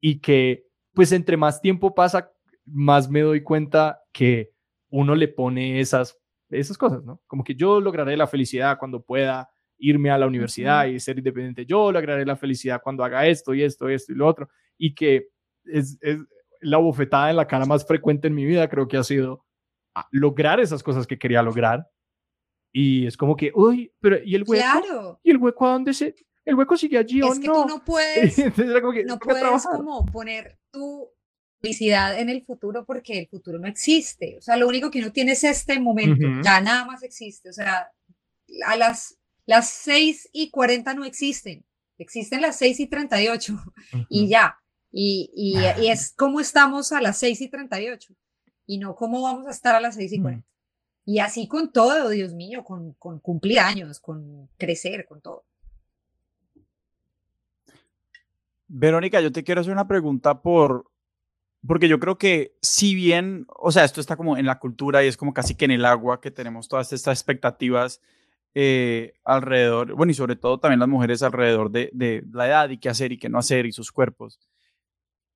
Y que, pues entre más tiempo pasa, más me doy cuenta que uno le pone esas, esas cosas, ¿no? Como que yo lograré la felicidad cuando pueda irme a la universidad y ser independiente. Yo lograré la felicidad cuando haga esto y esto, esto y lo otro. Y que es, es la bofetada en la cara más frecuente en mi vida, creo que ha sido ah, lograr esas cosas que quería lograr. Y es como que, uy, pero ¿y el hueco? Claro. ¿Y el hueco a dónde se...? ¿El hueco sigue allí o es que no? tú no *laughs* puedes, no puedes como poner tu felicidad en el futuro porque el futuro no existe. O sea, lo único que uno tiene es este momento, ya nada más existe. O sea, a las las 6 y 40 no existen, existen las 6 y 38 y ya. Y, y, y, es como estamos a las 6 y 38 y no cómo vamos a estar a las 6 y 40. Y así con todo, Dios mío, con, con cumplir años, con crecer, con todo. Verónica, yo te quiero hacer una pregunta por, porque yo creo que si bien, o sea, esto está como en la cultura y es como casi que en el agua que tenemos todas estas expectativas eh, alrededor, bueno, y sobre todo también las mujeres alrededor de, de, la edad y qué hacer y qué no hacer y sus cuerpos.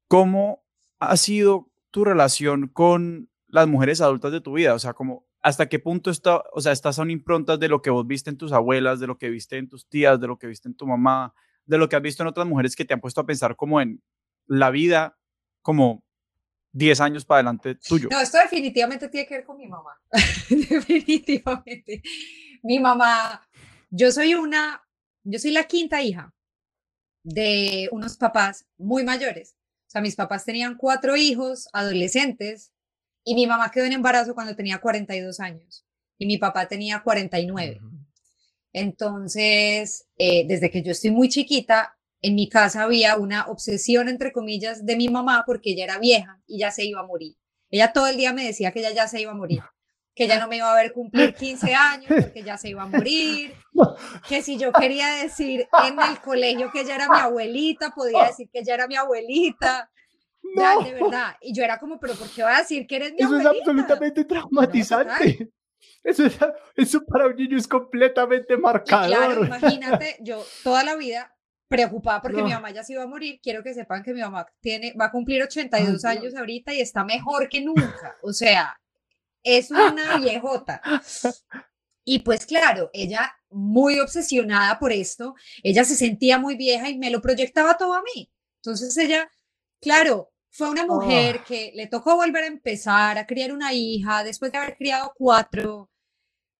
¿Cómo ha sido tu relación con las mujeres adultas de tu vida? O sea, hasta qué punto está, o sea, estas son improntas de lo que vos viste en tus abuelas, de lo que viste en tus tías, de lo que viste en tu mamá, de lo que has visto en otras mujeres que te han puesto a pensar como en la vida, como 10 años para adelante tuyo. No, esto definitivamente tiene que ver con mi mamá. *laughs* definitivamente. Mi mamá, yo soy una, yo soy la quinta hija de unos papás muy mayores. O sea, mis papás tenían cuatro hijos, adolescentes, y mi mamá quedó en embarazo cuando tenía 42 años y mi papá tenía 49. Entonces, eh, desde que yo estoy muy chiquita, en mi casa había una obsesión, entre comillas, de mi mamá porque ella era vieja y ya se iba a morir. Ella todo el día me decía que ella ya se iba a morir, que ella no me iba a ver cumplir 15 años porque ya se iba a morir, que si yo quería decir en el colegio que ella era mi abuelita, podía decir que ella era mi abuelita. No. de verdad. Y yo era como, pero ¿por qué va a decir que eres mi Eso abuelita? es absolutamente traumatizante. Eso, es, eso para un niño es completamente marcador. Y claro, *laughs* imagínate, yo toda la vida preocupada porque mi mamá ya se iba a morir. Quiero que sepan que mi mamá tiene, va a cumplir 82 años ahorita y está mejor que nunca. O sea, es una viejota. Y pues claro, ella muy obsesionada por esto, ella se sentía muy vieja y me lo proyectaba todo a mí. Entonces ella, claro, fue una mujer ah. que le tocó volver a empezar a criar una hija después de haber criado cuatro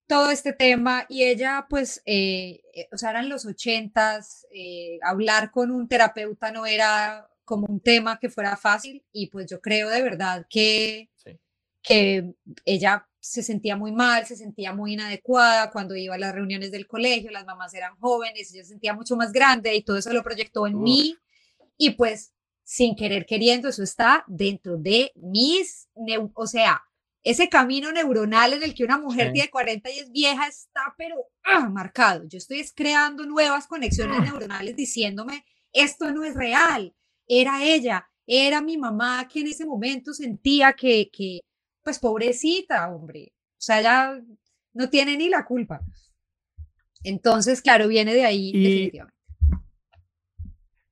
todo este tema y ella pues, eh, eh, o sea, eran los ochentas, eh, hablar con un terapeuta no era como un tema que fuera fácil y pues yo creo de verdad que, que ella se sentía muy mal, se sentía muy inadecuada cuando iba a las reuniones del colegio, las mamás eran jóvenes, ella se sentía mucho más grande y todo eso lo proyectó en mí y pues sin querer queriendo eso está dentro de mis, o sea, ese camino neuronal en el que una mujer tiene 40 y es vieja está pero ah, marcado. Yo estoy creando nuevas conexiones *clears throat* neuronales diciéndome, esto no es real, era ella, era mi mamá que en ese momento sentía que, que pues pobrecita, hombre, o sea, ya no tiene ni la culpa. Entonces, claro, viene de ahí definitivamente.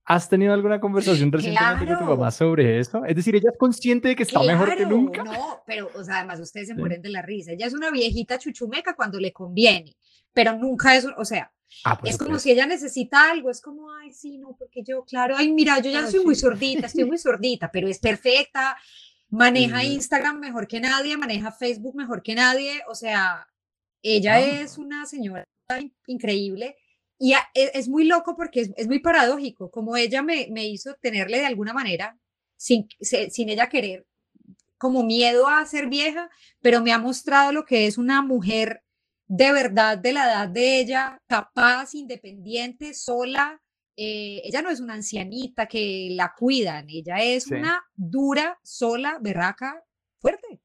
¿Has tenido alguna conversación *gasps* recientemente con tu mamá sobre eso? Es decir, ella es consciente de que está mejor que nunca. No, pero, o sea, además ustedes se mueren de la risa. Ella es una viejita chuchumeca cuando le conviene, pero nunca es, o sea, ah, es como si ella necesita algo, es como, ay, sí, no, porque yo, claro, ay, mira, yo ya soy muy sordita, estoy muy sordita, pero es perfecta, maneja Instagram mejor que nadie, maneja Facebook mejor que nadie, o sea, ella ah. es una señora increíble y e, es, muy loco porque es, muy paradójico, como ella me, me, hizo tenerle de alguna manera, sin, sin ella querer, como miedo a ser vieja, pero me ha mostrado lo que es una mujer de verdad de la edad de ella, capaz, independiente, sola. Eh, ella no es una ancianita que la cuidan, ella es una dura, sola, berraca, fuerte.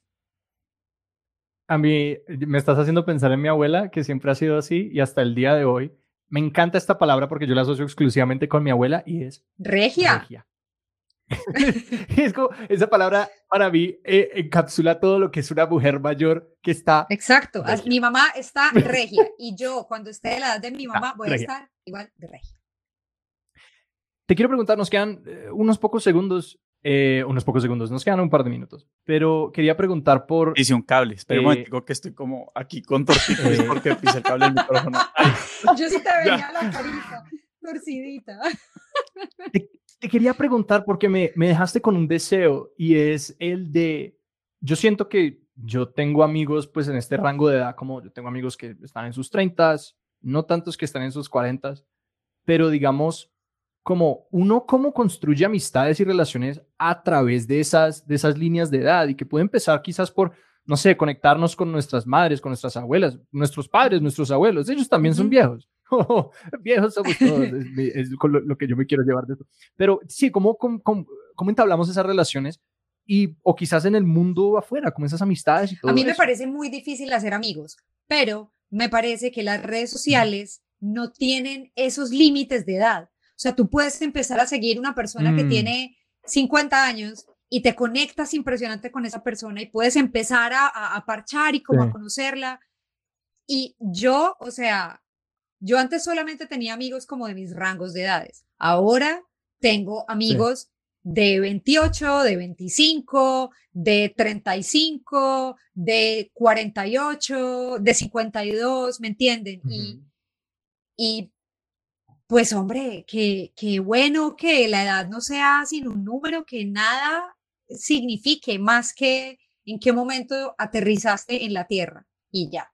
A mí me estás haciendo pensar en mi abuela, que siempre ha sido así y hasta el día de hoy me encanta esta palabra porque yo la asocio exclusivamente con mi abuela y es regia. regia. *laughs* es como, esa palabra para mí eh, encapsula todo lo que es una mujer mayor que está. Exacto. Mi mamá está *laughs* regia y yo, cuando esté de la edad de mi mamá, voy a estar igual de regia. Te quiero preguntar, nos quedan eh, unos pocos segundos eh, unos pocos segundos, nos quedan un par de minutos, pero quería preguntar por... Hice un cable, espera un momento, que estoy como aquí con torcido eh, porque pisa el cable del micrófono. *laughs* Yo sí te veía la carita, torcidita. Te, quería preguntar porque me, me dejaste con un deseo y es el de, yo siento que yo tengo amigos pues en este rango de edad, como yo tengo amigos que están en sus 30, no tantos que están en sus 40, pero digamos como uno cómo construye amistades y relaciones a través de esas, de esas líneas de edad y que puede empezar quizás por, no sé, conectarnos con nuestras madres, con nuestras abuelas, nuestros padres, nuestros abuelos, ellos también son viejos. *laughs* viejos somos todos, es, lo, que yo me quiero llevar de eso. Pero sí, ¿cómo, cómo, cómo entablamos esas relaciones? Y, o quizás en el mundo afuera, como esas amistades y todo A mí me parece muy difícil hacer amigos, pero me parece que las redes sociales no tienen esos límites de edad. O sea, tú puedes empezar a seguir una persona que mm. tiene 50 años y te conectas impresionante con esa persona y puedes empezar a, parchar y como a conocerla. Y yo, o sea, yo antes solamente tenía amigos como de mis rangos de edades. Ahora tengo amigos de 28, de 25, de 35, de 48, de 52, ¿me entienden? y, y pues hombre, qué, qué bueno que la edad no sea sin un número, que nada signifique más que en qué momento aterrizaste en la Tierra y ya.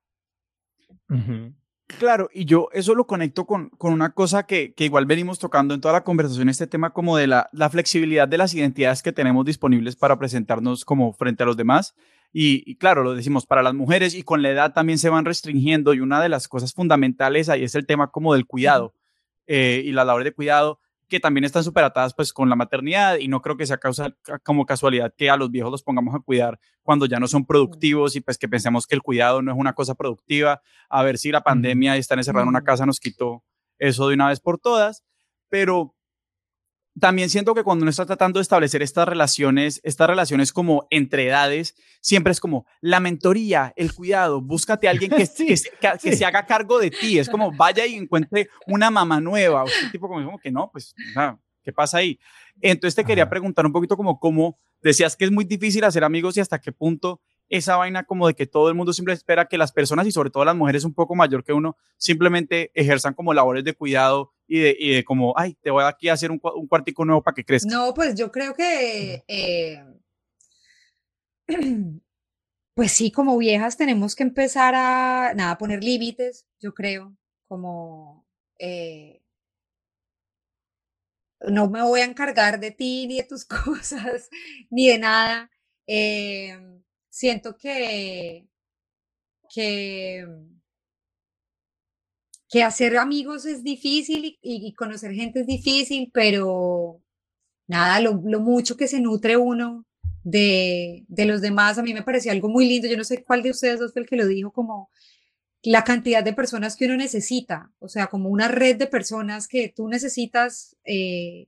Claro, y yo eso lo conecto con, con una cosa que, que, igual venimos tocando en toda la conversación, este tema como de la, la, flexibilidad de las identidades que tenemos disponibles para presentarnos como frente a los demás. Y, y, claro, lo decimos para las mujeres y con la edad también se van restringiendo y una de las cosas fundamentales ahí es el tema como del cuidado. Eh, y las labores de cuidado que también están superatadas pues con la maternidad y no creo que sea causa como casualidad que a los viejos los pongamos a cuidar cuando ya no son productivos y pues que pensemos que el cuidado no es una cosa productiva, a ver si la pandemia y estar encerrado en una casa nos quitó eso de una vez por todas, pero también siento que cuando uno está tratando de establecer estas relaciones, estas relaciones como entre edades, siempre es como la mentoría, el cuidado, búscate a alguien que, *laughs* que, se haga cargo de ti. Es como vaya y encuentre una mamá nueva. O tipo como, que no, pues, ¿qué pasa ahí? Entonces te quería preguntar un poquito como cómo decías que es muy difícil hacer amigos y hasta qué punto esa vaina como de que todo el mundo siempre espera que las personas y sobre todo las mujeres un poco mayor que uno simplemente ejerzan como labores de cuidado y de, y de como, ay, te voy aquí a hacer un, un cuartico nuevo para que crezca. No, pues yo creo que, eh, *clears throat* pues sí, como viejas tenemos que empezar a, nada, poner límites, yo creo, como... Eh, no me voy a encargar de ti, ni de tus *laughs* cosas, ni de nada. Eh, siento que, que, que hacer amigos es difícil y, conocer gente es difícil, pero nada, lo, mucho que se nutre uno de, de los demás. A mí me pareció algo muy lindo. Yo no sé cuál de ustedes dos fue el que lo dijo, como la cantidad de personas que uno necesita, o sea, como una red de personas que tú necesitas eh,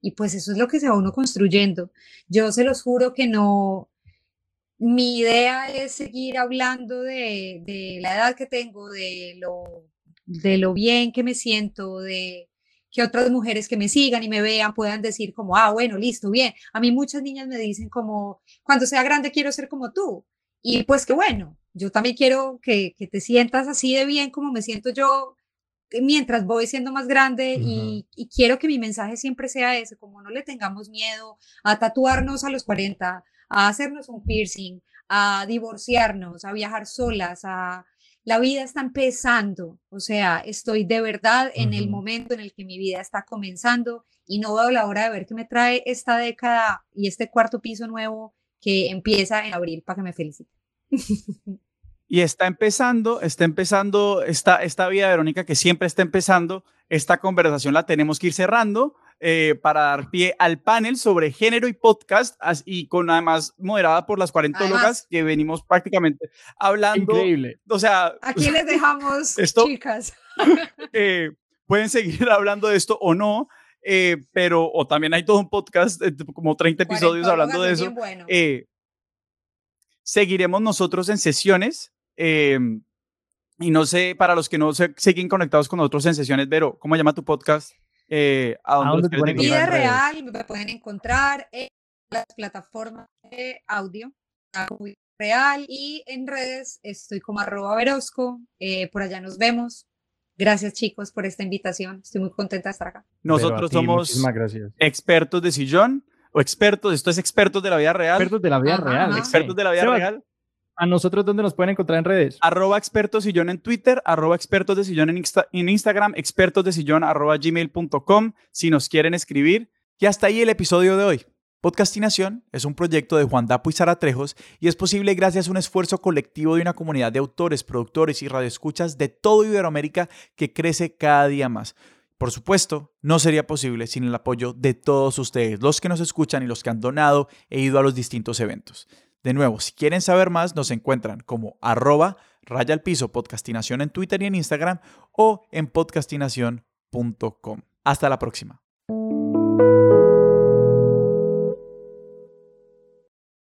y pues eso es lo que se va uno construyendo. Yo se los juro que no, mi idea es seguir hablando de, de la edad que tengo, de lo, de lo bien que me siento, de que otras mujeres que me sigan y me vean puedan decir como, ah, bueno, listo, bien. A mí muchas niñas me dicen como, cuando sea grande quiero ser como tú. Y pues qué bueno, yo también quiero que, que te sientas así de bien como me siento yo mientras voy siendo más grande y, quiero que mi mensaje siempre sea ese, como no le tengamos miedo a tatuarnos a los 40, a hacernos un piercing, a divorciarnos, a viajar solas, a la vida está empezando, o sea, estoy de verdad en el momento en el que mi vida está comenzando y no veo la hora de ver qué me trae esta década y este cuarto piso nuevo que empieza en abril para que me felicite. *laughs* Y está empezando, está empezando esta, esta vida, Verónica, que siempre está empezando. Esta conversación la tenemos que ir cerrando eh, para dar pie al panel sobre género y podcast, y con además moderada por las cuarentólogas que venimos prácticamente hablando. Increíble. O sea, aquí les dejamos, *laughs* chicas. *laughs* Eh, pueden seguir hablando de esto o no. Eh, pero, o también hay todo un podcast, como 30 episodios hablando de eso. seguiremos nosotros en sesiones Em, y no sé, para los que no se, siguen conectados con nosotros en sesiones, Vero, ¿cómo llama tu podcast? Eh, ¿A dónde, te pueden Vida real, me pueden encontrar en las plataformas de audio, real, y en redes estoy como arroba verosco, eh, por allá nos vemos. Gracias chicos por esta invitación, estoy muy contenta de estar acá. Nosotros somos expertos de sillón, o expertos, esto es expertos de la vida real. Expertos de la vida real. Expertos de la vida real. ¿A nosotros dónde nos pueden encontrar en redes? Arroba expertos sillón en Twitter, arroba expertos de sillón en, en Instagram, expertos de sillón arroba gmail.com si nos quieren escribir. Y hasta ahí el episodio de hoy. Podcastinación es un proyecto de Juan Dapo y Sara Trejos y es posible gracias a un esfuerzo colectivo de una comunidad de autores, productores y radioescuchas de todo Iberoamérica que crece cada día más. Por supuesto, no sería posible sin el apoyo de todos ustedes, los que nos escuchan y los que han donado e ido a los distintos eventos. De nuevo, si quieren saber más, nos encuentran como arroba raya al piso podcastinación en Twitter y en Instagram o en podcastinación.com. Hasta la próxima.